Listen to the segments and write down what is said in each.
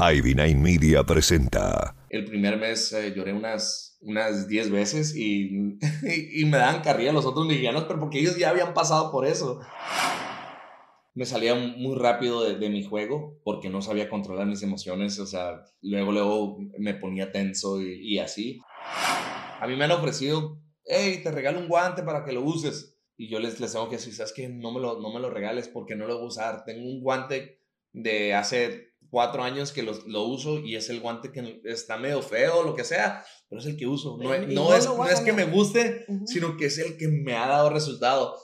Ivy Media presenta. El primer mes eh, lloré unas, unas 10 veces y, y, me daban carrilla los otros mexicanos, pero porque ellos ya habían pasado por eso. Me salía muy rápido de, mi juego porque no sabía controlar mis emociones, o sea, luego, luego me ponía tenso y, y así. A mí me han ofrecido, hey, te regalo un guante para que lo uses. Y yo les, les tengo que decir, ¿sabes qué? No me, lo, no me lo regales porque no lo voy a usar. Tengo un guante de hace cuatro años que lo, lo, uso y es el guante que está medio feo, lo que sea, pero es el que uso. No, no, es, no es, que me guste, sino que es el que me ha dado resultado.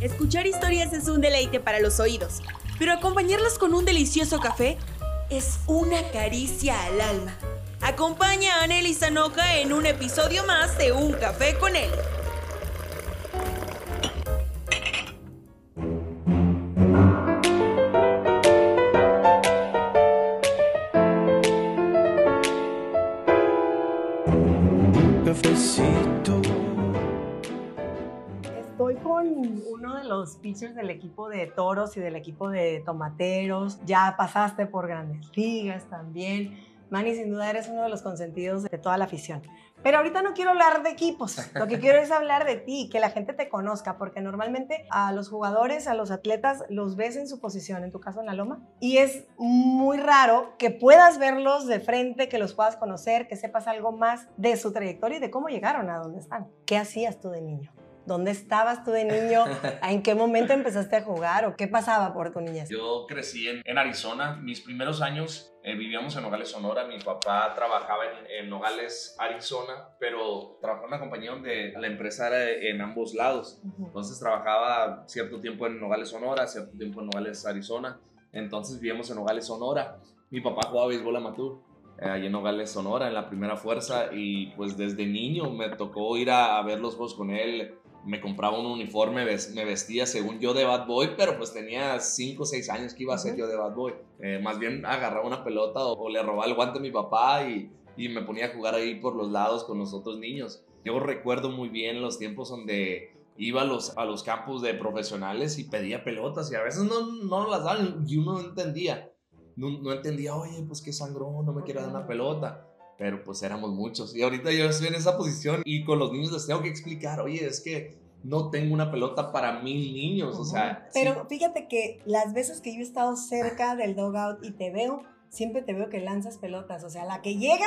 Escuchar historias es un deleite para los oídos, pero acompañarlas con un delicioso café es una caricia al alma. Acompaña a Anneli Sanoja en un episodio más de Un Café con él. Los pitchers del equipo de toros y del equipo de tomateros. Ya pasaste por grandes ligas también. Manny, sin duda eres uno de los consentidos de toda la afición. Pero ahorita no quiero hablar de equipos, lo que quiero es hablar de ti, que la gente te conozca, porque normalmente a los jugadores, a los atletas, los ves en su posición, en tu caso en la loma, y es muy raro que puedas verlos de frente, que los puedas conocer, que sepas algo más de su trayectoria y de cómo llegaron a donde están. ¿Qué hacías tú de niño? ¿Dónde estabas tú de niño? ¿En qué momento empezaste a jugar o qué pasaba por tu niñez? Yo crecí en, Arizona. Mis primeros años eh, vivíamos en Nogales, Sonora. Mi papá trabajaba en, Nogales, Arizona, pero trabajaba en una compañía donde la empresa era en ambos lados. Entonces trabajaba cierto tiempo en Nogales, Sonora, cierto tiempo en Nogales, Arizona. Entonces vivíamos en Nogales, Sonora. Mi papá jugaba béisbol amateur eh, allí en Nogales, Sonora, en la primera fuerza. Y pues desde niño me tocó ir a, a ver los juegos con él me compraba un uniforme, me vestía según yo de bad boy, pero pues tenía 5 o 6 años que iba a ser yo de bad boy. Eh, más bien agarraba una pelota o, le robaba el guante a mi papá y, y, me ponía a jugar ahí por los lados con los otros niños. Yo recuerdo muy bien los tiempos donde iba a los, a los campos de profesionales y pedía pelotas y a veces no, no las daban y uno no entendía. No, no entendía, oye, pues qué sangró, no me quiere dar una pelota pero pues éramos muchos. Y ahorita yo estoy en esa posición y con los niños les tengo que explicar, oye, es que no tengo una pelota para mil niños, o sea. Pero fíjate que las veces que yo he estado cerca del dogout y te veo, siempre te veo que lanzas pelotas, o sea, la que llega,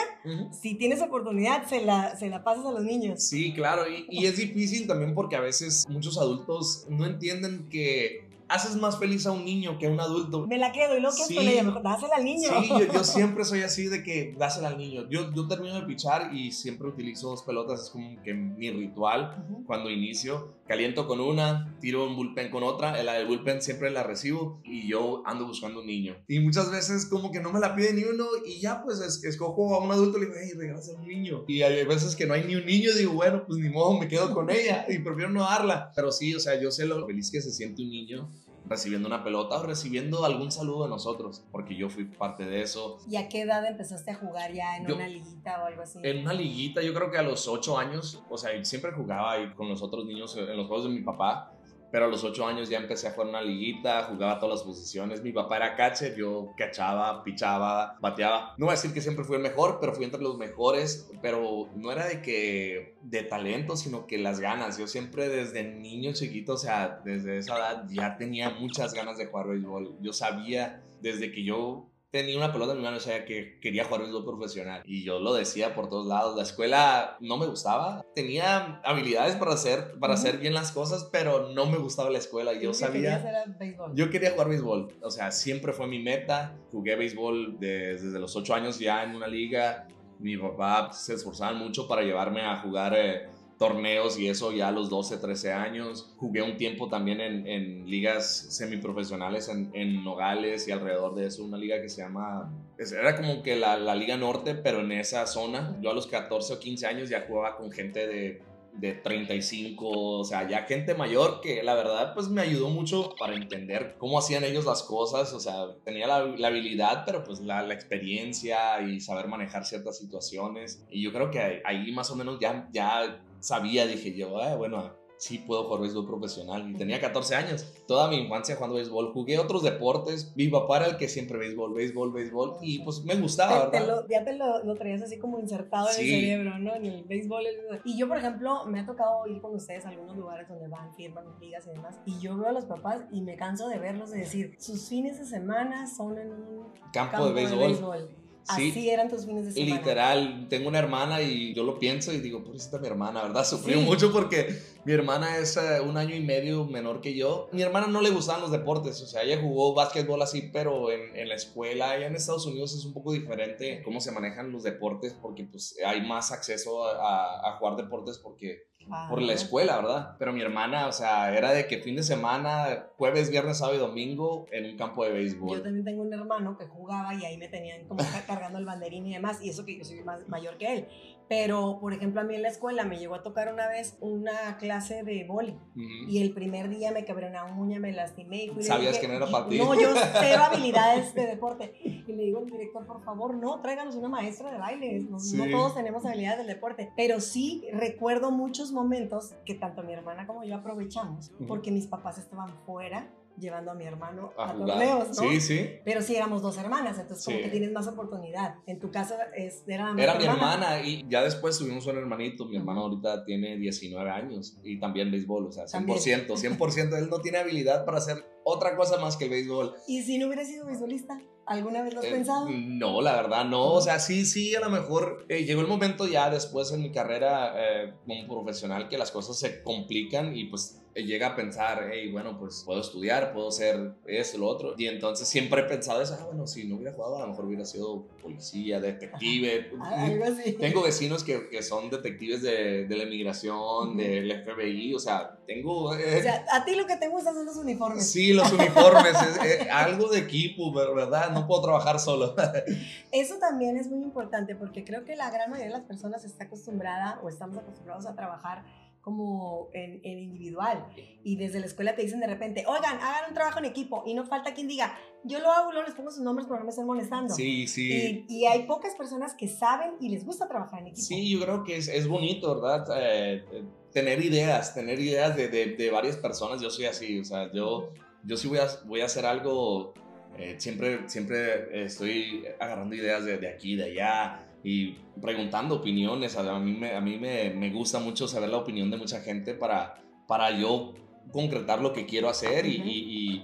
si tienes oportunidad, se la, se la pasas a los niños. Sí, claro, y, y es difícil también porque a veces muchos adultos no entienden que haces más feliz a un niño que a un adulto. Me la quedo y lo que sí, con ella, mejor dásela al niño. Sí, yo, siempre soy así de que dásela al niño. Yo, yo termino de pichar y siempre utilizo dos pelotas, es como que mi ritual cuando inicio. Caliento con una, tiro un bullpen con otra, la del bullpen siempre la recibo y yo ando buscando un niño. Y muchas veces como que no me la pide ni uno y ya pues escojo a un adulto y le digo, hey, regálase a un niño. Y hay veces que no hay ni un niño digo, bueno, pues ni modo, me quedo con ella y prefiero no darla. Pero sí, o sea, yo sé lo feliz que se siente un niño recibiendo una pelota o recibiendo algún saludo de nosotros, porque yo fui parte de eso. ¿Y a qué edad empezaste a jugar ya en una liguita o algo así? En una liguita, yo creo que a los ocho años, o sea, siempre jugaba ahí con los otros niños en los juegos de mi papá, pero a los ocho años ya empecé a jugar una liguita, jugaba todas las posiciones. Mi papá era catcher, yo cachaba, pichaba, bateaba. No voy a decir que siempre fui el mejor, pero fui entre los mejores. Pero no era de que de talento, sino que las ganas. Yo siempre desde niño chiquito, o sea, desde esa edad ya tenía muchas ganas de jugar béisbol. Yo sabía desde que yo tenía una pelota en mi mano, o sea, que quería jugar béisbol profesional. Y yo lo decía por todos lados. La escuela no me gustaba. Tenía habilidades para hacer, para hacer bien las cosas, pero no me gustaba la escuela. Yo sabía... Yo quería jugar béisbol. O sea, siempre fue mi meta. Jugué béisbol desde los 8 años ya en una liga. Mi papá se esforzaba mucho para llevarme a jugar... Eh, torneos y eso ya a los 12, 13 años. Jugué un tiempo también en, ligas semiprofesionales en, en, Nogales y alrededor de eso, una liga que se llama, era como que la, la, Liga Norte, pero en esa zona. Yo a los 14 o 15 años ya jugaba con gente de, de 35, o sea, ya gente mayor que la verdad pues me ayudó mucho para entender cómo hacían ellos las cosas, o sea, tenía la, la habilidad, pero pues la, la, experiencia y saber manejar ciertas situaciones. Y yo creo que ahí más o menos ya, ya sabía, dije yo, ah, bueno, sí puedo jugar béisbol profesional. Y tenía 14 años. Toda mi infancia jugando béisbol. Jugué otros deportes. Mi papá era el que siempre béisbol, béisbol, béisbol. Y pues me gustaba, Te- te ¿verdad? lo- ya te lo, lo traías así como insertado en el cerebro, ¿no? En el béisbol. Y yo, por ejemplo, me ha tocado ir con ustedes a algunos lugares donde van, firman ligas y demás. Y yo veo a los papás y me canso de verlos de decir, sus fines de semana son en un Campo, campo de béisbol. Sí. Así eran tus fines de semana. Literal, tengo una hermana y yo lo pienso y digo, pobrecita mi hermana, ¿verdad? Sufrió Sí. mucho porque mi hermana es eh, un año y medio menor que yo. Mi hermana no le gustaban los deportes, o sea, ella jugó básquetbol así, pero en, en la escuela, allá en Estados Unidos es un poco diferente cómo se manejan los deportes porque pues hay más acceso a, a- a jugar deportes porque Por la escuela, ¿verdad? Pero mi hermana, o sea, era de que fin de semana, jueves, viernes, sábado y domingo en un campo de Yo béisbol. también tengo un hermano que jugaba y ahí me tenían como ca- cargando el banderín y demás, y eso que yo soy más mayor que él. Pero, por ejemplo, a mí en la escuela me llegó a tocar una vez una clase de boli Ujú. y el primer día me quebré una uña, me lastimé y fui Sabías dije, que no era "Yo- para ti". No, yo cero habilidades de deporte. Y le digo al director, por favor, no, tráiganos una maestra de baile. No, no Sí. todos tenemos habilidades del deporte. Pero sí recuerdo muchos momentos que tanto mi hermana como yo aprovechamos Ujú. porque mis papás estaban fuera llevando a mi hermano A a, torneos, ¿no? Sí, sí. Pero sí éramos dos hermanas, entonces como Sí. que tienes más oportunidad. En tu caso es, era, Era mi hermana y ya después tuvimos un hermanito. Mi hermano ahorita tiene 19 años y también béisbol, o sea, 100%. 100%. Él no tiene habilidad para hacer otra cosa más que el béisbol. ¿Y si no hubiera sido beisbolista? ¿Alguna vez lo has Eh, pensado? No, la verdad no. O sea, sí, sí, a lo mejor eh, llegó el momento ya después en mi carrera eh, como profesional que las cosas se complican y pues llega a pensar, hey, bueno, pues puedo estudiar, puedo ser esto, lo otro. Y entonces siempre he pensado eso, ah, bueno, si no hubiera jugado, a lo mejor hubiera sido policía, detective. Algo así. Tengo vecinos que, que son detectives de, de la inmigración, Ujú. del FBI, o sea, tengo... eh, O sea, a ti lo que te gustan son los uniformes. Sí, los uniformes, es, eh, algo de equipo, ¿verdad? No puedo trabajar solo. Eso también es muy importante porque creo que la gran mayoría de las personas está acostumbrada o estamos acostumbrados a trabajar como en, en individual y desde la escuela te dicen de repente, oigan, hagan un trabajo en equipo y no falta quien diga, yo lo hago, luego les pongo sus nombres pero no me estén molestando. Sí, sí. Y, y hay pocas personas que saben y les gusta trabajar en equipo. Sí, yo creo que es, es bonito, ¿verdad? Eh, eh, tener ideas, tener ideas de, de, de varias personas. Yo soy así, o sea, yo, yo sí voy a, voy a hacer algo, eh, siempre, siempre estoy agarrando ideas de, de aquí, de allá y preguntando opiniones. A mí, me, a mí me, me gusta mucho saber la opinión de mucha gente para, para yo concretar lo que quiero hacer y, Ujú. y-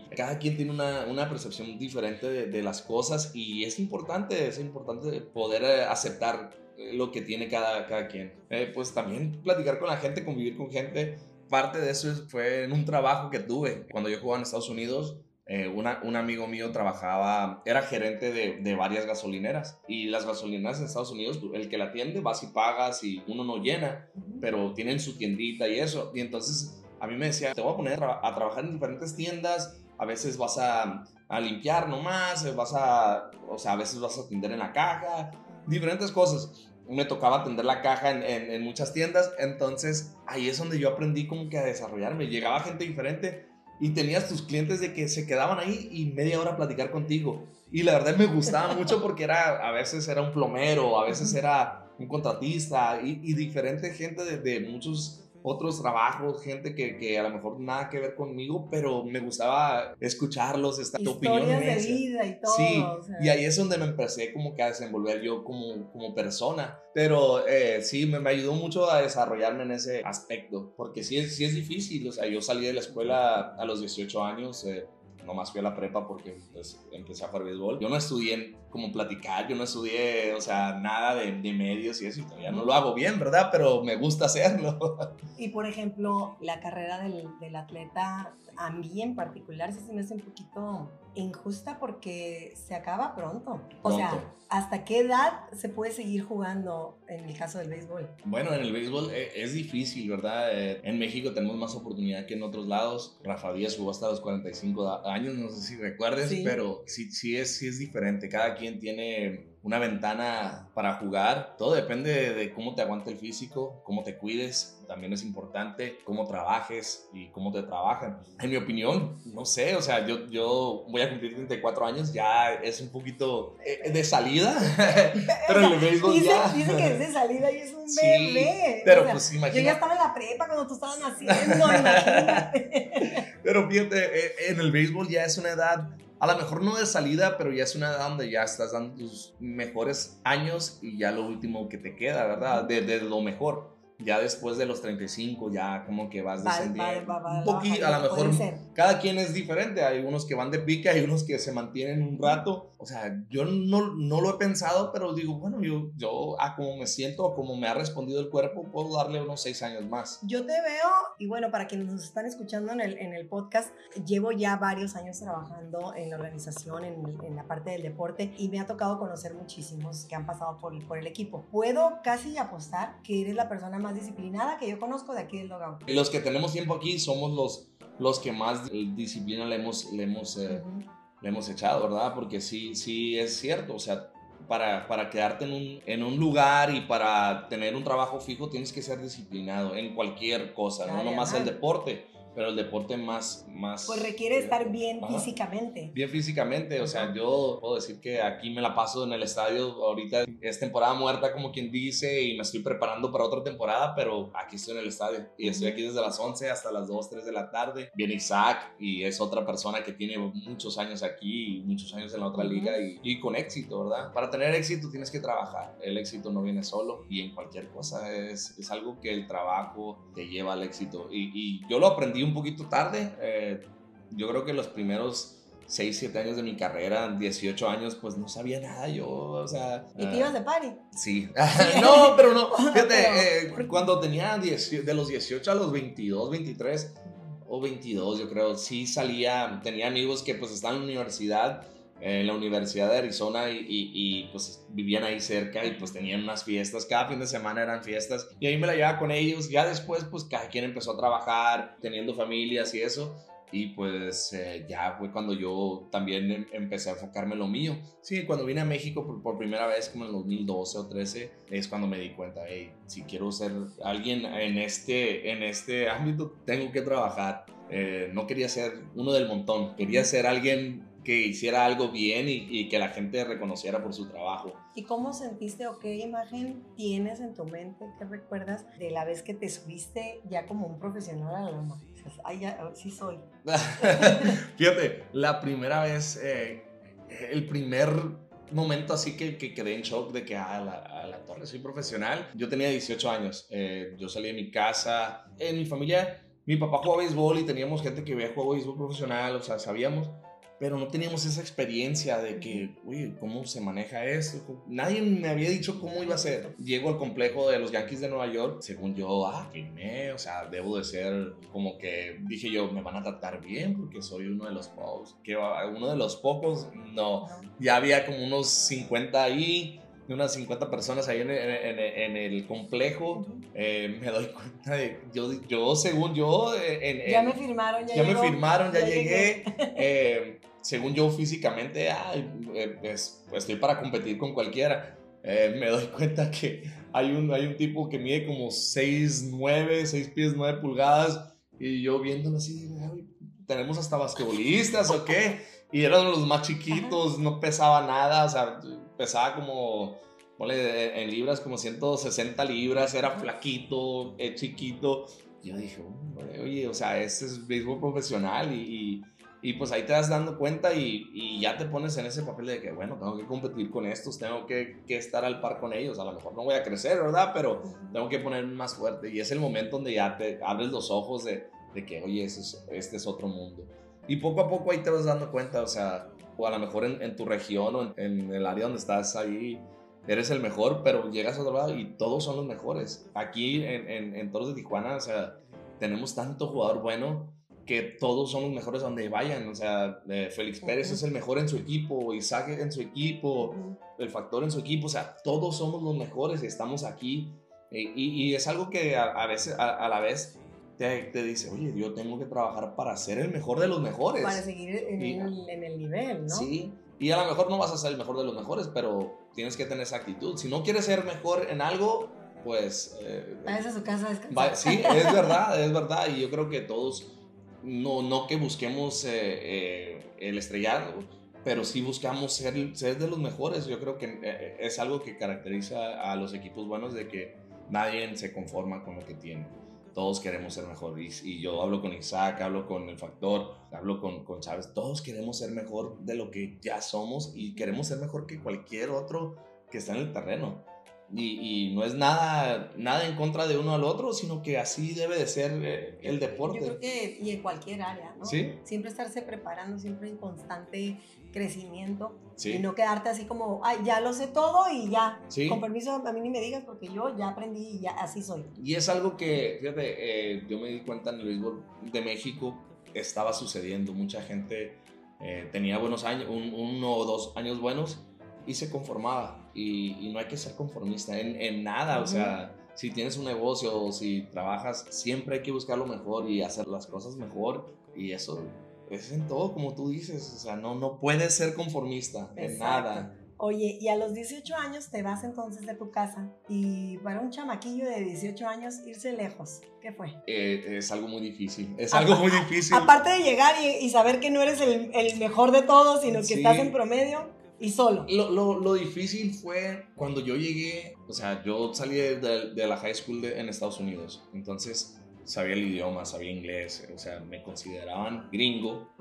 y cada quien tiene una, una percepción diferente de, de las cosas y es importante, es importante poder eh, aceptar eh, lo que tiene cada, cada quien. Eh, pues también platicar con la gente, convivir con gente. Parte de eso es- fue en un trabajo que tuve. Cuando yo jugaba en Estados Unidos, eh, una- un amigo mío trabajaba, era gerente de, de varias gasolineras. Y las gasolineras en Estados Unidos, el que la atiende, vas y pagas y uno no llena pero tienen su tiendita y eso. Y entonces a mí me decía, te voy a poner a, tra- a trabajar en diferentes tiendas, a veces vas a, a limpiar nomás, eh, vas a, o sea, a veces vas a atender en la caja, diferentes cosas. Me tocaba atender la caja en, en- en muchas tiendas, entonces ahí es donde yo aprendí como que a desarrollarme. Llegaba gente diferente y tenías tus clientes de que se quedaban ahí y media hora a platicar contigo. Y la verdad me gustaba mucho porque era, a veces era un plomero, a veces era un contratista y, y diferente gente de, de muchos otros trabajos, gente que, que a lo mejor nada que ver conmigo, pero me gustaba escucharlos, estas Historias de opiniones. vida y todo. Sí, o sea. y ahí es donde me empecé como que a desenvolver yo como, como persona. Pero eh, sí, me, me ayudó mucho a desarrollarme en ese aspecto, porque sí sí es difícil. O sea, yo salí de la escuela a los 18 años, eh, nomás fui a la prepa porque pues, empecé a jugar béisbol. Yo no estudié como platicar, yo no estudié, o sea, nada de, de medios y eso, y todavía no lo hago bien, ¿verdad? Pero me gusta hacerlo. Y por ejemplo, la carrera del, del atleta, a mí en particular, sí se me hace un poquito injusta porque se acaba pronto. O sea. ¿hasta qué edad se puede seguir jugando en el caso del béisbol? Bueno, en el béisbol eh, es difícil, ¿verdad? Eh, en México tenemos más oportunidad que en otros lados. Rafa Díaz jugó hasta los 45 da- años, no sé si recuerdes, Sí. pero sí, sí, es, sí es diferente. Cada quien tiene una ventana para jugar. Todo depende de cómo te aguante el físico, cómo te cuides. También es importante cómo trabajes y cómo te trabajan. En mi opinión, no sé, o sea, yo, yo voy a cumplir 34 años, ya es un poquito eh, de salida, pero en el béisbol dice, ya. Dice que es de salida y es un Sí, bebé. pero O sea, pues Yo ya estaba en la prepa cuando tú estabas naciendo, imagínate. pero fíjate, eh, en el béisbol ya es una edad, a lo mejor no de salida, pero ya es una edad donde ya estás dando tus mejores años y ya lo último que te queda, ¿verdad? De, de lo mejor. Ya después de los 35, ya como que vas Va- va- descendiendo. va- va- un poquito, a lo mejor cada quien es diferente. Hay unos que van de pique, hay unos que se mantienen un rato. O sea, yo no, no lo he pensado, pero digo, bueno, yo, yo a como me siento, a como me ha respondido el cuerpo, puedo darle unos seis años más. Yo te veo, y bueno, para quienes nos están escuchando en el, en el podcast, llevo ya varios años trabajando en la organización, en, en la parte del deporte, y me ha tocado conocer muchísimos que han pasado por, por el equipo. Puedo casi apostar que eres la persona más disciplinada que yo conozco de aquí del Logout. Los que tenemos tiempo aquí somos los, los que más disciplina le hemos, le hemos, eh, Ujú. le hemos echado, ¿verdad? Porque sí, sí es cierto, o sea, para, para quedarte en un, en un lugar y para tener un trabajo fijo tienes que ser disciplinado en cualquier cosa, no Área, nomás el deporte, pero el deporte más... más Pues requiere estar bien Ajá. físicamente. Bien físicamente, o sea, yo puedo decir que aquí me la paso en el estadio, ahorita es temporada muerta como quien dice y me estoy preparando para otra temporada, pero aquí estoy en el estadio y estoy aquí desde las 11 hasta las 2, 3 de la tarde. Viene Isaac y es otra persona que tiene muchos años aquí y muchos años en la otra liga y, y con éxito, ¿verdad? Para tener éxito tienes que trabajar, el éxito no viene solo y en cualquier cosa es, es algo que el trabajo te lleva al éxito y, y yo lo aprendí un poquito tarde, eh, yo creo que los primeros 6, 7 años de mi carrera, 18 años, pues no sabía nada yo, o sea... ¿Y te ah, ibas de party? Sí. no, pero no. Fíjate, eh, cuando tenía 10 de los 18 a los 22, 23 o 22, yo creo, sí salía, tenía amigos que pues están en la universidad, en la Universidad de Arizona y, y- y, pues vivían ahí cerca y pues tenían unas fiestas, cada fin de semana eran fiestas y ahí me la llevaba con ellos, ya después pues cada quien empezó a trabajar, teniendo familias y eso. Y pues eh, ya fue cuando yo también em- empecé a enfocarme en lo mío. Sí, cuando vine a México por, por primera vez, como en el 2012 o 13, es cuando me di cuenta, hey, si quiero ser alguien en este, en este ámbito, tengo que trabajar. Eh, no quería ser uno del montón, quería ser alguien que hiciera algo bien y, y que la gente reconociera por su trabajo. ¿Y cómo sentiste o qué imagen tienes en tu mente, qué recuerdas de la vez que te subiste ya como un profesional a la loma? Dices, ay, ya, sí soy. Fíjate, la primera vez, eh, el primer momento así que, que quedé en shock de que a la, a la torre soy profesional. Yo tenía 18 años, eh, yo salí de mi casa, en mi familia, mi papá jugaba béisbol y teníamos gente que había jugado béisbol profesional, o sea, sabíamos, pero no teníamos esa experiencia de que, uy, ¿cómo se maneja esto? Nadie me había dicho cómo iba a ser. Llego al complejo de los Yankees de Nueva York, según yo, ah, firmé, o sea, debo de ser como que, dije yo, me van a tratar bien porque soy uno de los pocos. Que uno de los pocos, no. Ya había como unos 50 ahí, unas 50 personas ahí en, en- en- en el complejo. Eh, me doy cuenta de, yo, yo según yo, eh, Ya me firmaron, ya, ya me llegó, firmaron, ya, ya llegué. Eh, según yo físicamente, ay, eh, pues estoy para competir con cualquiera. Eh, me doy cuenta que hay un, hay un tipo que mide como 6, 9, 6 pies 9 pulgadas y yo viéndolo así, digo, "Ay, tenemos hasta basquetbolistas o qué. Y eran los más chiquitos, no pesaba nada, o sea, pesaba como, ponle en libras, como 160 libras, era flaquito, eh, chiquito. Yo dije, "Hombre, oye, o sea, este es béisbol profesional y, y, y pues ahí te das dando cuenta y, y ya te pones en ese papel de que, bueno, tengo que competir con estos, tengo que, que estar al par con ellos. A lo mejor no voy a crecer, ¿verdad? Pero tengo que ponerme más fuerte. Y es el momento donde ya te abres los ojos de, de que, oye, es- este es otro mundo. Y poco a poco ahí te vas dando cuenta, o sea, o a lo mejor en, en tu región o en, en el área donde estás ahí, eres el mejor, pero llegas a otro lado y todos son los mejores. Aquí en, en, en Toros de Tijuana, o sea, tenemos tanto jugador bueno que todos son los mejores donde vayan. O sea, eh, Félix Pérez es el mejor en su equipo, Isaac en su equipo, el factor en su equipo, o sea, todos somos los mejores y estamos aquí. Y, y es algo que a, a veces, a, a la vez, te, te dice, oye, yo tengo que trabajar para ser el mejor de los mejores. Para seguir en, Y- el, en el nivel, ¿no? Sí, Y a lo mejor no vas a ser el mejor de los mejores, pero tienes que tener esa actitud. Si no quieres ser mejor en algo, pues... Eh, a su casa a descansar. sí, es verdad, es verdad. Y yo creo que todos, no, no que busquemos eh, eh, el estrellado, pero sí buscamos ser, ser de los mejores. Yo creo que eh, es algo que caracteriza a los equipos buenos de que nadie se conforma con lo que tiene. Todos queremos ser mejor. Y, yo hablo con Isaac, hablo con el Factor, hablo con, con Chávez. Todos queremos ser mejor de lo que ya somos y queremos ser mejor que cualquier otro que está en el terreno. Y, no es nada, nada en contra de uno al otro, sino que así debe de ser eh, el deporte. Yo creo que, y en cualquier área, ¿no? ¿Sí? Siempre estarse preparando, siempre en constante crecimiento. Y no quedarte así como, ay, ya lo sé todo y ya. Con permiso, a mí ni me digas porque yo ya aprendí y ya así soy. Y es algo que, fíjate, eh, yo me di cuenta en el béisbol de México, estaba sucediendo. Mucha gente eh, tenía buenos años, uno o dos años buenos y se conformaba. Y, no hay que ser conformista en, en nada, o sea, si tienes un negocio o si trabajas, siempre hay que buscar lo mejor y hacer las cosas mejor. Y eso es en todo, como tú dices, o sea, no, no puedes ser conformista en nada. Oye, y a los 18 años te vas entonces de tu casa y para un chamaquillo de 18 años irse lejos, ¿qué fue? Eh, es algo muy difícil, es algo muy difícil. Aparte de llegar y, saber que no eres el, el, mejor de todos, sino que estás en promedio, y solo. Lo, lo, lo, difícil fue cuando yo llegué, o sea, yo salí de, de, la high school en Estados Unidos, entonces sabía el idioma, sabía inglés, o sea, me consideraban gringo.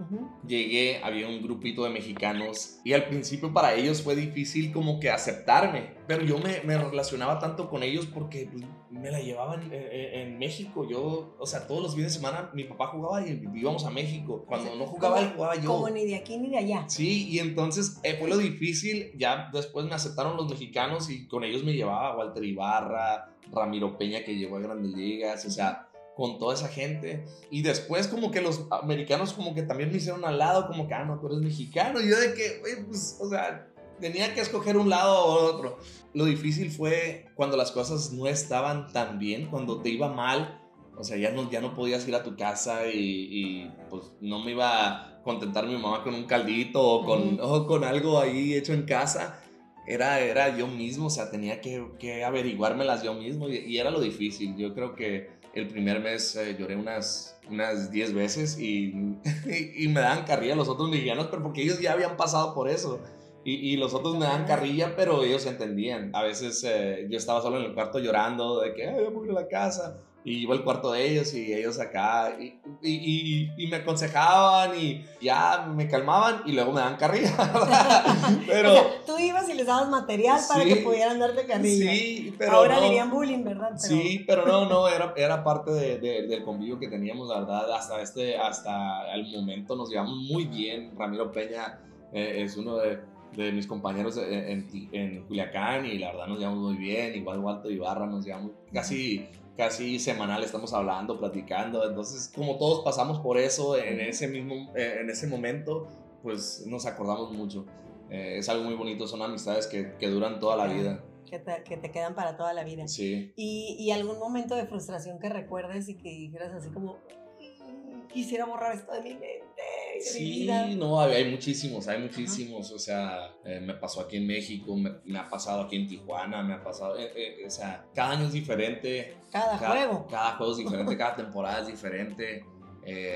Llegué, había un grupito de mexicanos y al principio para ellos fue difícil como que aceptarme, pero yo me, me relacionaba tanto con ellos porque pues, me la llevaban en, México. Yo, o sea, todos los fines de semana mi papá jugaba y íbamos a México. Cuando no jugaba él, jugaba yo. Como ni de aquí ni de allá. Sí, y entonces eh, fue lo difícil. Ya después me aceptaron los mexicanos y con ellos me llevaba Walter Ibarra, Ramiro Peña que llegó a Grandes Ligas, o sea con toda esa gente. Y después como que los americanos como que también me hicieron al lado, como que, ah, no, tú eres mexicano. Y yo de que, pues, o sea, tenía que escoger un lado o otro. Lo difícil fue cuando las cosas no estaban tan bien, cuando te iba mal. O sea, ya no, ya no podías ir a tu casa y, pues no me iba a contentar mi mamá con un caldito o con, o con algo ahí hecho en casa. Era, era yo mismo, o sea, tenía que, que averiguármelas yo mismo y, y era lo difícil. Yo creo que el primer mes eh, lloré unas, unas 10 veces y, y, me daban carrilla los otros mexicanos, pero porque ellos ya habían pasado por eso. Y, y los otros me daban carrilla, pero ellos entendían. A veces eh, yo estaba solo en el cuarto llorando de que, Ay, voy a la casa y iba al cuarto de ellos y ellos acá y, y, y, me aconsejaban y ya me calmaban y luego me daban carrilla. pero tú ibas y les dabas material para que pudieran darte carrilla. Sí, pero ahora le dirían bullying, ¿verdad? Sí, pero no, no, era, era parte de, del convivio que teníamos, la verdad, hasta este, hasta el momento nos llevamos muy bien. Ramiro Peña eh, es uno de, de mis compañeros en, en, en, Culiacán y la verdad nos llevamos muy bien, igual Walter Ibarra nos llevamos casi casi semanal estamos hablando, platicando. Entonces, como todos pasamos por eso en ese mismo, eh, en ese momento, pues nos acordamos mucho. Eh, es algo muy bonito, son amistades que, que duran toda la vida. Que te, que te, quedan para toda la vida. Sí. Y, y, algún momento de frustración que recuerdes y que dijeras así como, quisiera borrar esto de mi mente. Sí, no, hay, muchísimos, hay muchísimos. O sea, eh, me pasó aquí en México, me, ha pasado aquí en Tijuana, me ha pasado. Eh, eh, o sea, cada año es diferente. Cada, juego. Cada juego es diferente, cada temporada es diferente.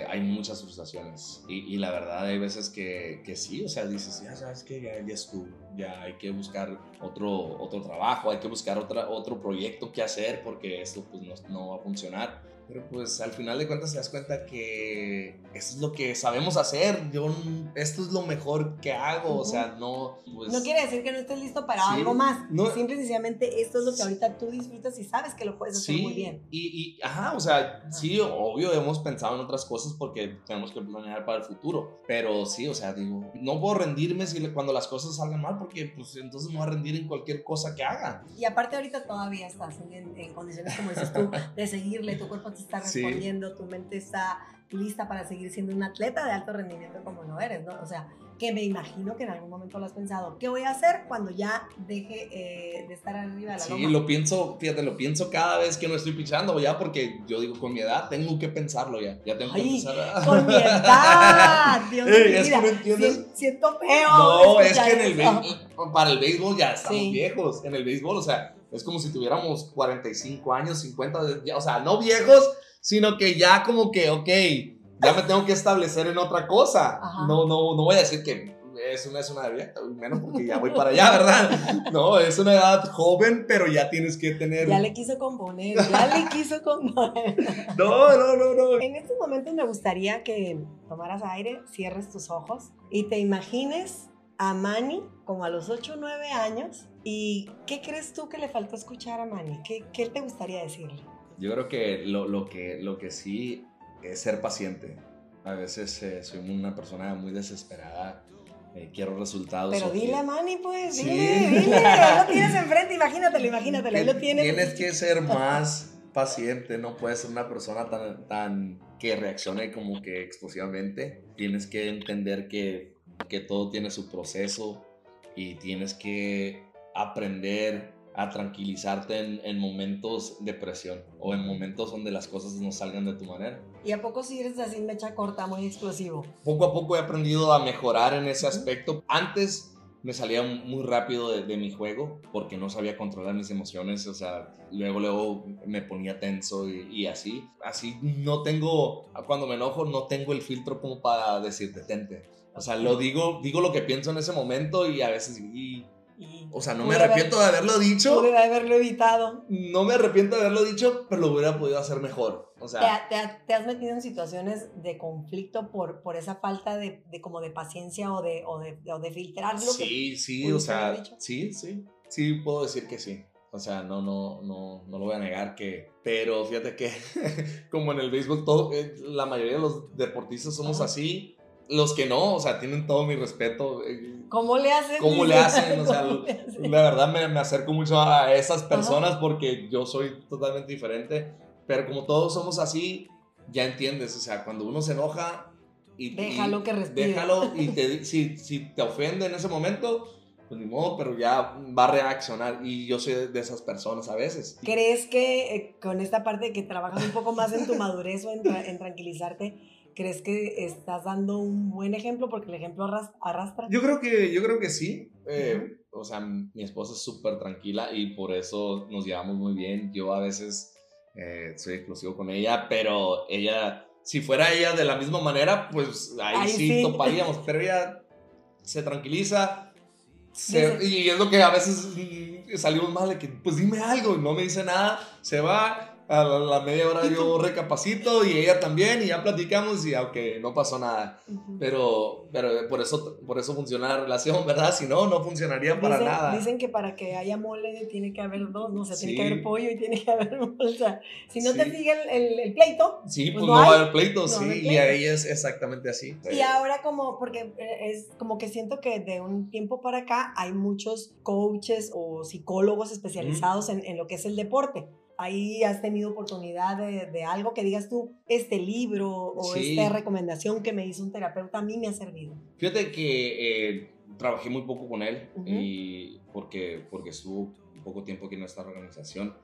hay muchas frustraciones y, y, la verdad hay veces que, que, sí, o sea, dices, ya sabes que ya, ya estuvo, ya hay que buscar otro, otro trabajo, hay que buscar otra, otro proyecto que hacer porque esto pues no, no va a funcionar pero pues al final de cuentas te das cuenta que eso es lo que sabemos hacer. Yo, esto es lo mejor que hago. O sea, no. Pues no quiere decir que no estés listo para algo más. No, Simple y sencillamente esto es lo que ahorita tú disfrutas y sabes que lo puedes hacer muy bien. Y, y, ajá, o sea, sí, obvio, hemos pensado en otras cosas porque tenemos que planear para el futuro. Pero sí, o sea, digo, no puedo rendirme si, cuando las cosas salgan mal porque pues entonces me voy a rendir en cualquier cosa que haga. Y aparte, ahorita todavía estás en, en condiciones, como dices tú, de seguirle tu cuerpo está respondiendo, tu mente está lista para seguir siendo un atleta de alto rendimiento como lo eres, ¿no? O sea, que me imagino que en algún momento lo has pensado. ¿Qué voy a hacer cuando ya deje eh, de estar arriba de la Sí, loma? lo pienso, fíjate, lo pienso cada vez que no estoy pichando, ya, porque yo digo, con mi edad tengo que pensarlo ya. Ya tengo que Ay, empezar a... Con mi edad, Dios mío, es que mira, no entiendes. sien- siento feo. No, es que en el para el béisbol ya estamos Sí. viejos. En el béisbol, o sea, es como si tuviéramos 45 años, 50, de- ya, o sea, no viejos, sino que ya como que, ok, ya me tengo que establecer en otra cosa. Ajá. No, no, no voy a decir que es una, es una edad, menos porque ya voy para allá, ¿verdad? No, es una edad joven, pero ya tienes que tener... Ya le quiso componer, ya le quiso componer. No, no, no, no. En estos momentos me gustaría que tomaras aire, cierres tus ojos y te imagines a Manny como a los 8 o 9 años. ¿Y qué crees tú que le faltó escuchar a Manny? ¿Qué, qué te gustaría decirle? Yo creo que lo, lo que lo que sí es ser paciente. A veces eh, soy una persona muy desesperada, eh, quiero resultados. Pero que- dile a Manny, pues, Sí. dile. Ahí lo tienes enfrente, imagínatelo, imagínatelo. Ahí lo tienes. Tienes que ser más paciente, no puedes ser una persona tan, tan que reaccione como que explosivamente. Tienes que entender que, que todo tiene su proceso y tienes que aprender a tranquilizarte en, en momentos de presión o en momentos donde las cosas no salgan de tu manera. ¿Y a poco si eres así mecha corta, muy explosivo? Poco a poco he aprendido a mejorar en ese aspecto. Antes me salía muy rápido de, de mi juego porque no sabía controlar mis emociones, o sea, luego luego me ponía tenso y, y así. Así no tengo, cuando me enojo no tengo el filtro como para decir detente. O sea, lo digo, digo lo que pienso en ese momento y a veces, y- Y o sea, no me pude haber- arrepiento de haberlo dicho, Pude haberlo evitado. no me arrepiento de haberlo dicho, pero lo hubiera podido hacer mejor. O ¿Te, sea, te ha- te has metido en situaciones de conflicto por, por esa falta de, de como de paciencia o de, o de, o de filtrar lo que Sí, sí, o sea, sí, sí, sí puedo decir que sí. O sea, no, no, no, no lo voy a negar que, pero fíjate que como en el béisbol todo, eh, la mayoría de los deportistas somos Ajá. así. Los que no, o sea, tienen todo mi respeto. eh, ¿Cómo le hacen? ¿Cómo le hacen? O sea, la verdad me, me acerco mucho a esas personas porque yo soy totalmente diferente. Pero como todos somos así, ya entiendes. O sea, cuando uno se enoja y Déjalo y- que respire. Déjalo y te, si, si te ofende en ese momento, pues ni modo, pero ya va a reaccionar. Y yo soy de, esas personas a veces. ¿Crees que eh, con esta parte que trabajas un poco más en tu madurez o en, tra- en tranquilizarte, crees que estás dando un buen ejemplo? Porque el ejemplo arras- arrastra. Yo creo que, yo creo que sí. Eh, O sea, mi esposa es súper tranquila y por eso nos llevamos muy bien. Yo a veces eh, soy explosivo con ella, pero ella, si fuera ella de la misma manera, pues ahí, Ahí sí, sí. toparíamos. Pero ella se tranquiliza. se- y es lo que a veces mm, salimos mal de que, pues dime algo, y no me dice nada, se va. A la, la media hora yo recapacito y ella también y ya platicamos y aunque no pasó nada. Ujú. Pero, pero por, eso, por eso funciona la relación, ¿verdad? Si no, no funcionaría para Dicen, nada. dicen que para que haya mole tiene que haber dos, no o sea, tiene Sí. que haber pollo y tiene que haber bolsa. Si no te Sí. sigue el, el- el pleito. sí, pues pues, no no, va a haber pleito, no sí, a haber y pleito. ahí es exactamente así. Y ahora como, porque eh, es como que siento que de un tiempo para acá hay muchos coaches o psicólogos especializados en, en lo que es el deporte. Ahí has tenido oportunidad de, de algo que digas tú, este libro o Sí. esta recomendación que me hizo un terapeuta a mí me ha servido. Fíjate que eh, trabajé muy poco con él Ujú. y porque, porque estuvo poco tiempo aquí en nuestra organización.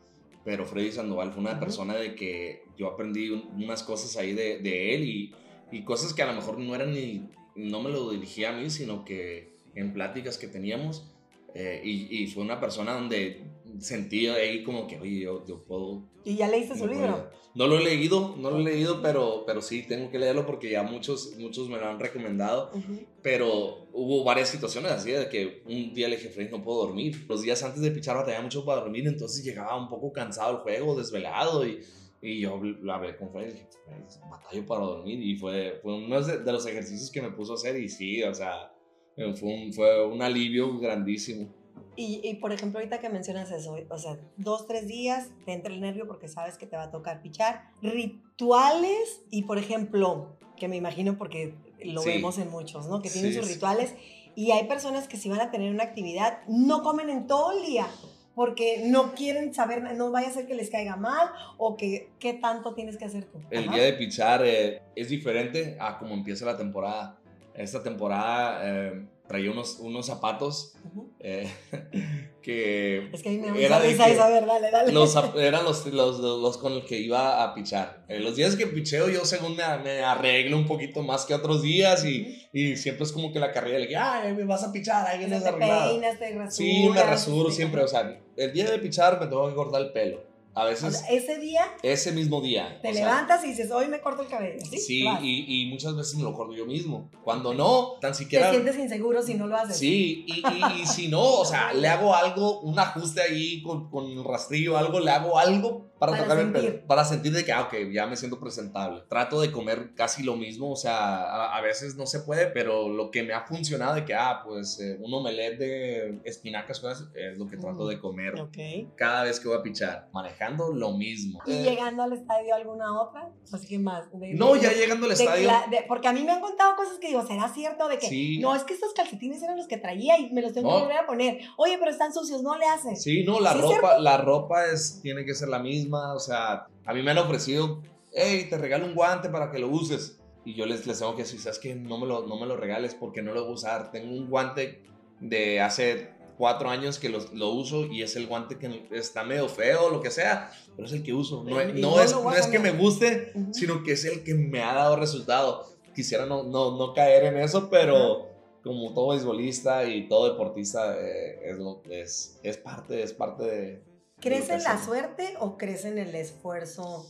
Pero Freddy Sandoval fue una Ujú. persona de que yo aprendí un- unas cosas ahí de, de él y, y cosas que a lo mejor no eran ni, no me lo dirigía a mí, sino que en pláticas que teníamos. Eh, y, y fue una persona donde sentí ahí como que, oye, yo, yo puedo Y ya leíste su libro. No lo he leído, no lo he leído, pero, pero sí tengo que leerlo porque ya muchos, muchos me lo han recomendado. Ujú. Pero hubo varias situaciones así de que un día le dije, Freddy, no puedo dormir. Los días antes de pichar batallaba mucho para dormir, entonces llegaba un poco cansado el juego, desvelado. Y, y yo la hablé con Freddy y dije, "Freddy, batallo para dormir. Y fue, fue uno de los ejercicios que me puso a hacer. Y sí, o sea, fue un, fue un alivio grandísimo. Y, y, por ejemplo, ahorita que mencionas eso, o sea, dos, tres días te entra el nervio porque sabes que te va a tocar pichar. Rituales y, por ejemplo, que me imagino porque lo Sí. vemos en muchos, ¿no? Que tienen Sí, sus sí. rituales y hay personas que si van a tener una actividad no comen en todo el día. porque no quieren saber, no vaya a ser que les caiga mal o que qué tanto tienes que hacer tú. El Ajá. día de pichar eh, es diferente a como empieza la temporada. Esta temporada eh, traía unos, unos zapatos eh, que Es que a mí me da Era risa que eso, a ver, dale, dale. los, eran los, los, los con los que iba a pichar. Eh, los días que picheo yo según me, me arreglo un poquito más que otros días y, y siempre es como que la carrera le dije, ay, me vas a pichar, ahí vienes arreglado. peinas, te rasuras. Sí, me rasuro siempre, o sea, el día de pichar me tengo que cortar el pelo. A O veces sea, ese día ese mismo día. te sea, levantas y dices, hoy me corto el cabello. Sí, Sí, Vas. y, y muchas veces me lo corto yo mismo. Cuando no, tan Te siquiera... sientes inseguro si no lo haces. Sí, y, y- y si no, o sea, le hago algo, un ajuste ahí con, con el rastrillo, algo, le hago algo para, Para tocarme el sentir. pelo, para sentir de que, ah, ok, ya me siento presentable. Trato de comer casi lo mismo, o sea, a, a veces no se puede, pero lo que me ha funcionado de que, ah, pues eh, un omelette de espinacas con eso, es lo que trato de comer Ok. cada vez que voy a pichar. Manejando lo mismo. ¿Y Eh, llegando al estadio alguna otra? Así que más. De- no, de- ya llegando al estadio. de- porque a mí me han contado cosas que digo, ¿será cierto? De que Sí. no, es que estos calcetines eran los que traía y me los tengo No. que volver a poner. Oye, pero están sucios, no le haces. Sí, no, la ¿Sí es ropa, la ropa es, tiene que ser la misma. O sea, a mí me han ofrecido, hey, te regalo un guante para que lo uses. Y yo les, les tengo que decir, ¿sabes qué? No me, lo, no me lo regales porque no lo voy a usar. Tengo un guante de hace cuatro años que lo, lo uso y es el guante que está medio feo, lo que sea, pero es el que uso. No, no no es, no es que me guste, sino que es el que me ha dado resultado. Quisiera no, no, no caer en eso, pero como todo beisbolista y todo deportista, eh, es, lo, es, es parte, es parte de... ¿Crees de lo en la suerte o crees en el esfuerzo?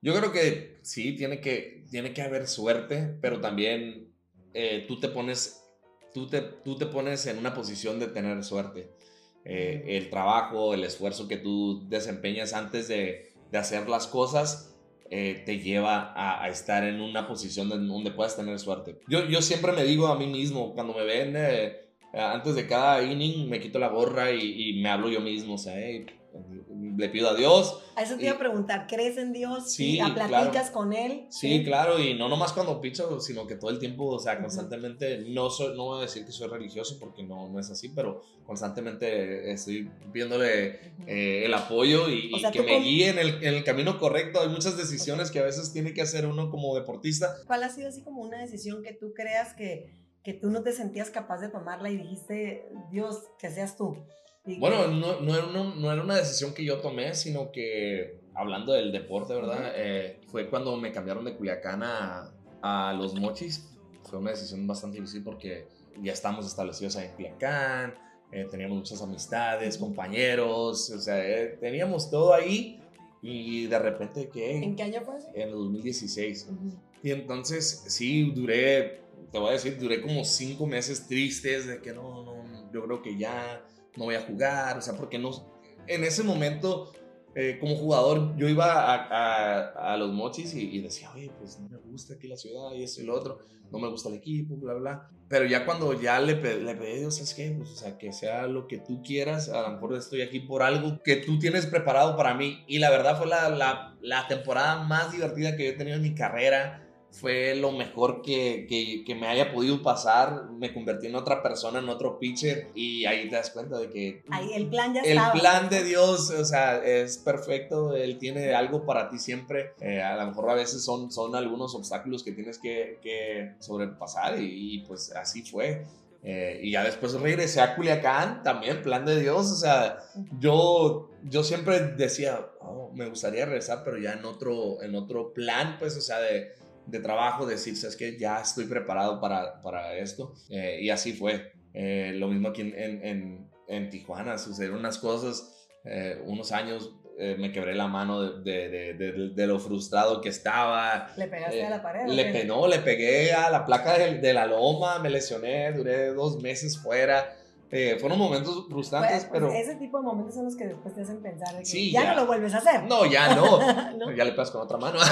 Yo creo que sí, tiene que, tiene que haber suerte, pero también eh, tú, te pones, tú, te, tú te pones en una posición de tener suerte. Eh, el trabajo, el esfuerzo que tú desempeñas antes de, de hacer las cosas eh, te lleva a, a estar en una posición de- donde puedas tener suerte. Yo, yo siempre me digo a mí mismo, cuando me ven eh, antes de cada inning, me quito la gorra y, y me hablo yo mismo, o sea, hey, le pido a Dios A eso te iba a preguntar, ¿crees en Dios? Sí, ¿Y a- claro. ¿Platicas con Él? Sí, claro, y no nomás cuando picho, sino que todo el tiempo, o sea, constantemente, no, soy, no voy a decir que soy religioso porque no, no es así, pero constantemente estoy viéndole eh, el apoyo y, O y sea, que me con- guíe en el, en el camino correcto. Hay muchas decisiones que a veces tiene que hacer uno como deportista. ¿Cuál ha sido así como una decisión que tú creas que, que tú no te sentías capaz de tomarla y dijiste, Dios, que seas tú? Bueno, no, no, era una, no era una decisión que yo tomé, sino que hablando del deporte, ¿verdad? Eh, fue cuando me cambiaron de Culiacán a, a Los Mochis. Fue una decisión bastante difícil porque ya estamos establecidos ahí en Culiacán, eh, teníamos muchas amistades, compañeros, o sea, eh, teníamos todo ahí y de repente que ¿En qué año fue en el 2016. Ujú. Y entonces, sí, duré, te voy a decir, duré como cinco meses tristes de que no, no, yo creo que ya no voy a jugar, o sea, porque no, en ese momento, eh, como jugador, yo iba a, los mochis y, decía, oye, pues no me gusta aquí la ciudad y eso y lo otro, no me gusta el equipo, bla, bla. Pero ya cuando ya le, le pedí Dios, ¿sabes qué? Pues, o sea, que sea lo que tú quieras, a lo mejor estoy aquí por algo que tú tienes preparado para mí. Y la verdad fue la, la, la temporada más divertida que yo he tenido en mi carrera fue lo mejor que, que, que me haya podido pasar. Me convertí en otra persona, en otro pitcher. Y ahí te das cuenta de que Ahí el plan ya el estaba. plan de Dios, o sea, es perfecto. Él tiene algo para ti siempre. Eh, a lo mejor a veces son, son algunos obstáculos que tienes que, que sobrepasar. Y, y, pues así fue. Eh, y ya después regresé a Culiacán, también plan de Dios. O sea, yo, yo siempre decía, "Oh, me gustaría regresar, pero ya en otro, en otro plan, pues, o sea, de, de trabajo, decir, sabes que ya estoy preparado para, para esto. Eh, y así fue. Eh, lo mismo aquí en, en, en, en Tijuana, sucedieron unas cosas, eh, unos años me quebré la mano de, de, de, de- lo frustrado que estaba. ¿Le pegaste a la pared? Le, pe- no, le pegué a la placa de la loma, me lesioné, duré dos meses fuera. Eh, fueron momentos frustrantes, Pues, pues, pero... ese tipo de momentos son los que después te hacen pensar de que Sí, ya, ya. no lo vuelves a hacer. No, ya no. ¿No? Ya le pegas con otra mano.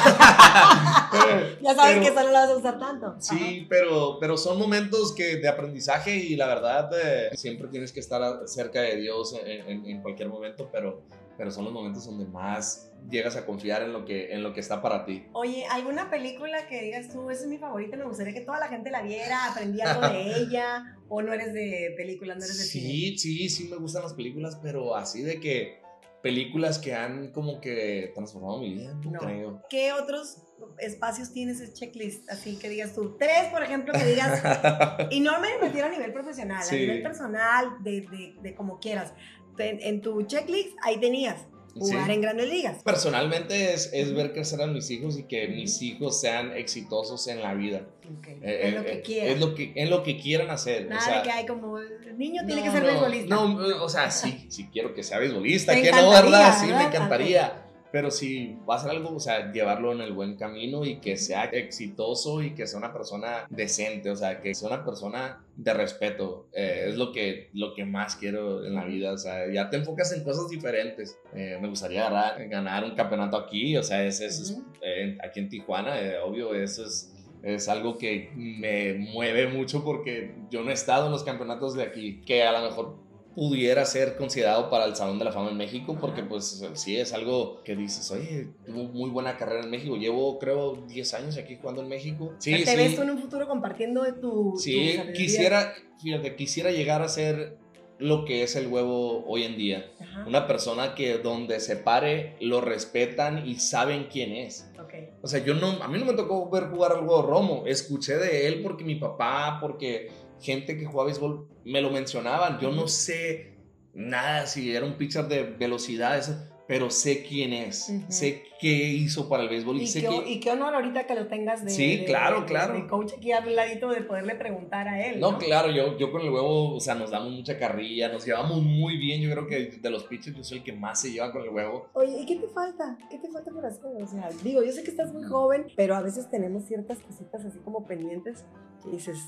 Ya sabes Pero- que eso no lo vas a usar tanto. Sí, pero, pero son momentos que, de aprendizaje y la verdad eh, siempre tienes que estar cerca de Dios en, en- en cualquier momento, pero pero son los momentos donde más llegas a confiar en lo que, en lo que está para ti. Oye, ¿alguna película que digas tú, esa es mi favorita, me gustaría que toda la gente la viera, aprendí algo de ella, o no eres de películas, no eres de cine? Sí, sí, sí me gustan las películas, pero así de que películas que han como que transformado mi vida, no, No. creo. ¿Qué otros espacios tienes ese checklist? Así que digas tú, tres, por ejemplo, que digas, y no me refiero a nivel profesional, Sí. a nivel personal, de, de, de como quieras. En, en tu checklist, ahí tenías jugar Sí. en grandes ligas. Personalmente es, es ver crecer a mis hijos y que mis hijos sean exitosos en la vida. Ok, Eh, es lo eh, que eh, quieras. Es lo que, en lo que quieran hacer. Nada o sea, de que hay como, el niño tiene que no, ser no, beisbolista. No, o sea, sí, sí quiero que sea beisbolista, que no, ¿verdad? Sí, ¿verdad? me encantaría. Pero si va a ser algo, o sea, llevarlo en el buen camino y que sea exitoso y que sea una persona decente, o sea, que sea una persona de respeto. Eh, es lo que, lo que más quiero en la vida, o sea, ya te enfocas en cosas diferentes. Eh, me gustaría ganar, ganar un campeonato aquí, o sea, es, Ujú. eh, aquí en Tijuana, eh, obvio, eso es es algo que me mueve mucho porque yo no he estado en los campeonatos de aquí, que a lo mejor pudiera ser considerado para el Salón de la Fama en México, porque pues sí es algo que dices, oye, tuvo muy buena carrera en México, llevo creo 10 años aquí jugando en México. Sí, ¿Te sí. ves tú en un futuro compartiendo de tu, tu Sí, sabiduría? quisiera, fíjate, quisiera llegar a ser lo que es el huevo hoy en día. Ajá, Una persona que donde se pare lo respetan y saben quién es. ok. O sea, yo no, a mí no me tocó ver jugar al huevo Romo. Escuché de él porque mi papá, porque gente que jugaba béisbol me lo mencionaban. Yo no sé nada si era un pitcher de velocidad, eso, pero sé quién es. Ujú. Sé qué hizo para el béisbol y, Y sé qué, que... y qué honor ahorita que lo tengas de, Sí, de- claro, de- claro. de coach aquí al ladito de poderle preguntar a él. No, No, claro, yo, yo con el huevo, o sea, nos damos mucha carrilla, nos llevamos muy bien. Yo creo que de los pitchers yo soy el que más se lleva con el huevo. Oye, ¿y qué te falta? ¿Qué te falta por hacer? O sea, digo, yo sé que estás muy joven, pero a veces tenemos ciertas cositas así como pendientes que dices,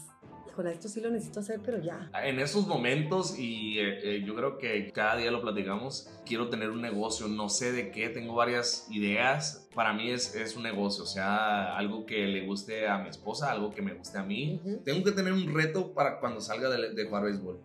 híjole, esto sí lo necesito hacer, pero ya. En esos momentos, y eh, eh, yo creo que cada día lo platicamos, quiero tener un negocio, no sé de qué, tengo varias ideas. Para mí es, es un negocio, o sea, algo que le guste a mi esposa, algo que me guste a mí. Tengo que tener un reto para cuando salga de, de jugar béisbol.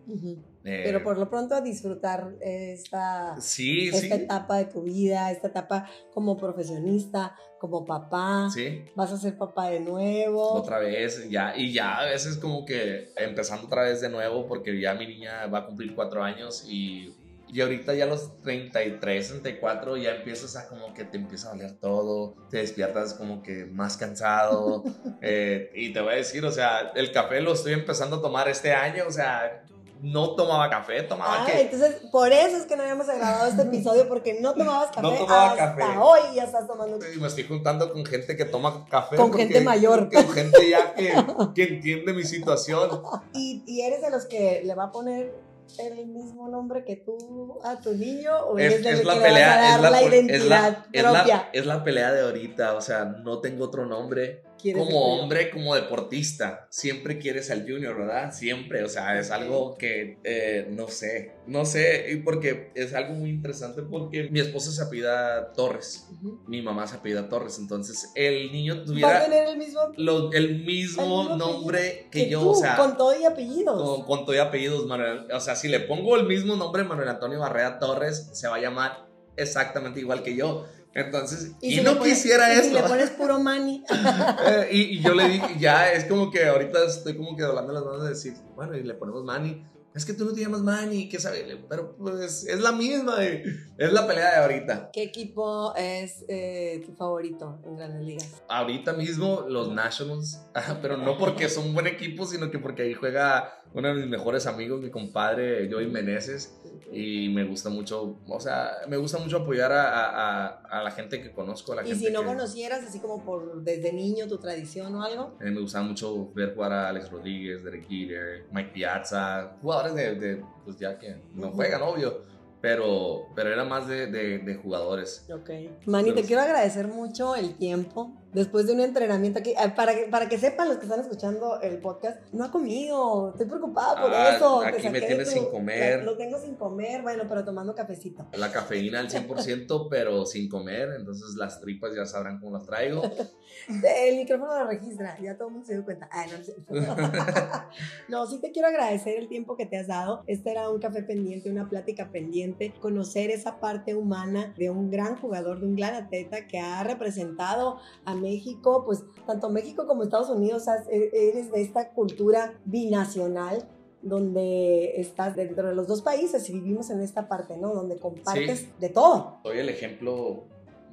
Eh, Pero por lo pronto disfrutar esta, Sí, sí. esta etapa de tu vida, esta etapa como profesionista, como papá. Sí. Vas a ser papá de nuevo. otra vez, ya, y ya a veces como que empezando otra vez de nuevo, porque ya mi niña va a cumplir cuatro años y, y ahorita ya a los 33, 34 ya empiezas a como que te empieza a valer todo, te despiertas como que más cansado, eh, y te voy a decir, o sea, el café lo estoy empezando a tomar este año, o sea, no tomaba café, tomaba Ah, que... entonces por eso es que no habíamos grabado este episodio porque no tomabas café No tomaba hasta café. hoy ya estás tomando Y me estoy juntando con gente que toma café. Con porque- gente mayor. Con gente ya que, que entiende mi situación. ¿Y, y eres de los que le va a poner el mismo nombre que tú a tu niño o Es, eres de es la pelea, es la, la, es identidad la, es la- propia? es la pelea de ahorita, o sea, no tengo otro nombre. ¿Quieres el Como hombre, como deportista, siempre quieres al junior, ¿verdad? Siempre, o sea, es algo que eh, no sé, no sé, y porque es algo muy interesante porque mi esposa se apellida Torres, mi mamá se apellida Torres, entonces el niño Va a tuviera tener el mismo lo- el el mismo mismo nombre que, que yo, tú, o sea, con todo y apellidos. con, con todo y apellidos, Manuel. O sea, si le pongo el mismo nombre, Manuel Antonio Barrera Torres, se va a llamar exactamente igual que yo. Entonces, y, si no pones- quisiera y Si eso. le pones puro mani. Eh, y, y yo le dije, ya, es como que ahorita estoy como que doblando las manos de decir, bueno, y le ponemos Manny. Es que tú no te llamas Manny, ¿qué sabes? Pero pues es la misma, es la pelea de ahorita. ¿Qué equipo es eh, tu favorito en Grandes Ligas? Ahorita mismo los Nationals, pero no porque son buen equipo, sino que porque ahí juega uno de mis mejores amigos, mi compadre Joey Meneses, y me gusta mucho, o sea, me gusta mucho apoyar a, a- a- la gente que conozco, a la Y gente si no que- conocieras, así como por desde niño, tu tradición o algo. Mí me gustaba mucho ver jugar a Alex Rodríguez, Derek Jeter, Mike Piazza, jugadores de, de, pues ya que no Ujú. juegan, obvio, pero, pero era más de, de- de jugadores. Ok. Manny, te quiero agradecer mucho el tiempo. Después de un entrenamiento aquí, eh, para que, para que sepan los que están escuchando el podcast, no ha comido, estoy preocupada por Ah, eso. te aquí me tienes sin comer. Lo tengo sin comer, bueno, pero tomando cafecito. La cafeína al 100%, pero sin comer, entonces las tripas ya sabrán cómo las traigo. El micrófono lo registra, ya todo el mundo se dio cuenta. Ay, no, no cierto. no, sí te quiero agradecer el tiempo que te has dado. Este era un café pendiente, una plática pendiente, conocer esa parte humana de un gran jugador, de un gran atleta que ha representado a México, pues tanto México como Estados Unidos, e- eres de esta cultura binacional donde estás dentro de los dos países y vivimos en esta parte, ¿no? Donde compartes Sí. de todo, Soy el ejemplo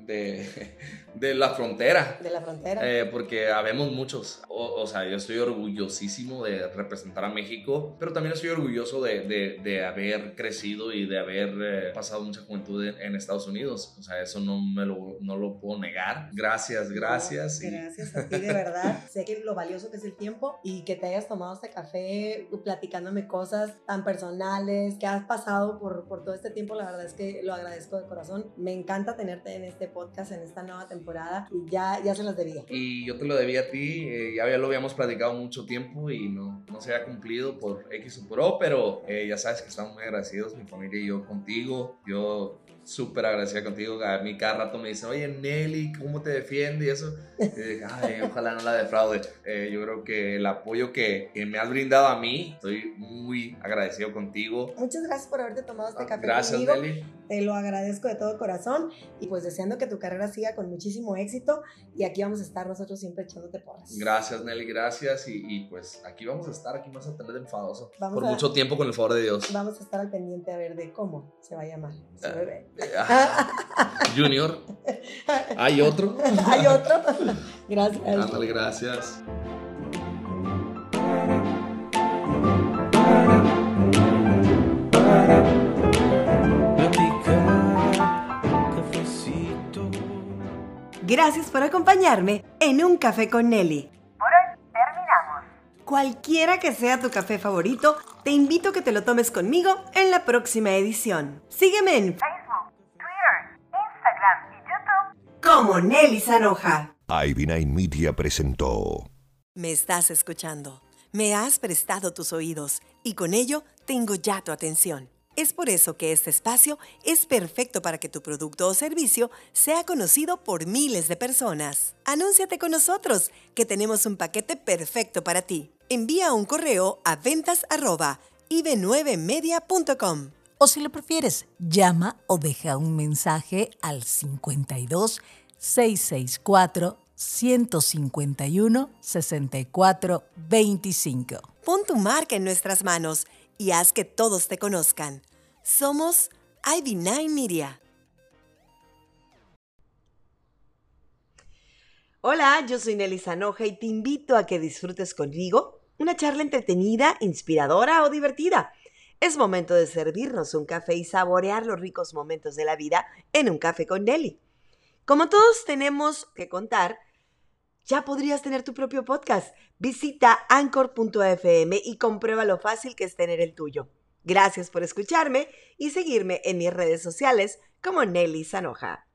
de, de la frontera. de la frontera. Eh, porque habemos muchos. O, o sea, yo estoy orgullosísimo de representar a México, pero también estoy orgulloso de, de- de haber crecido y de haber eh, pasado mucha juventud en, en Estados Unidos. O sea, eso no, me lo, no lo puedo negar. Gracias, gracias. y- Gracias a ti, de verdad. sé que lo valioso que es el tiempo y que te hayas tomado este café platicándome cosas tan personales que has pasado por, por todo este tiempo. La verdad es que lo agradezco de corazón. Me encanta tenerte en este podcast, en esta nueva temporada y ya, ya se las debía. Y yo te lo debía a ti, eh, ya, ya lo habíamos platicado mucho tiempo y no, no se ha cumplido por X o por O, pero eh, ya sabes que estamos muy agradecidos, mi familia y yo contigo. Yo súper agradecida contigo. A mí cada rato me dicen, oye Nelly, ¿cómo te defiende? Y eso. Ay, ojalá no la defraude. Eh, yo creo que el apoyo que, que me has brindado a mí, estoy muy agradecido contigo. Muchas gracias por haberte tomado este café Ah, Gracias, conmigo. Nelly. Te lo agradezco de todo corazón y pues deseando que tu carrera siga con muchísimo éxito y aquí vamos a estar nosotros siempre echándote porras. Gracias, Nelly, gracias. Y, y, pues aquí vamos a estar, aquí vas a tener de enfadoso. Vamos por a- mucho tiempo, con el favor de Dios. Vamos a estar al pendiente a ver de cómo se va a llamar su Ah. bebé. Ah, Junior, hay otro. Hay otro. Gracias. Ándale, gracias. Gracias por acompañarme en Un Café con Nelly. Por hoy terminamos. Cualquiera que sea tu café favorito, te invito a que te lo tomes conmigo en la próxima edición. Sígueme en Facebook, Twitter, Instagram y YouTube como Nelly Sanoja. Ivy Media presentó Me estás escuchando, me has prestado tus oídos y con ello tengo ya tu atención. Es por eso que este espacio es perfecto para que tu producto o servicio sea conocido por miles de personas. Anúnciate con nosotros, que tenemos un paquete perfecto para ti. Envía un correo a ventas arroba iv9media.com. O si lo prefieres, llama o deja un mensaje al 52 664 151 64 25. Pon tu marca en nuestras manos y haz que todos te conozcan. Somos ID9 Media. Hola, yo soy Nelly Sanoja y te invito a que disfrutes conmigo una charla entretenida, inspiradora o divertida. Es momento de servirnos un café y saborear los ricos momentos de la vida en un café con Nelly. Como todos tenemos que contar, ya podrías tener tu propio podcast. Visita anchor.fm y comprueba lo fácil que es tener el tuyo. Gracias por escucharme y seguirme en mis redes sociales como Nelly Sanoja.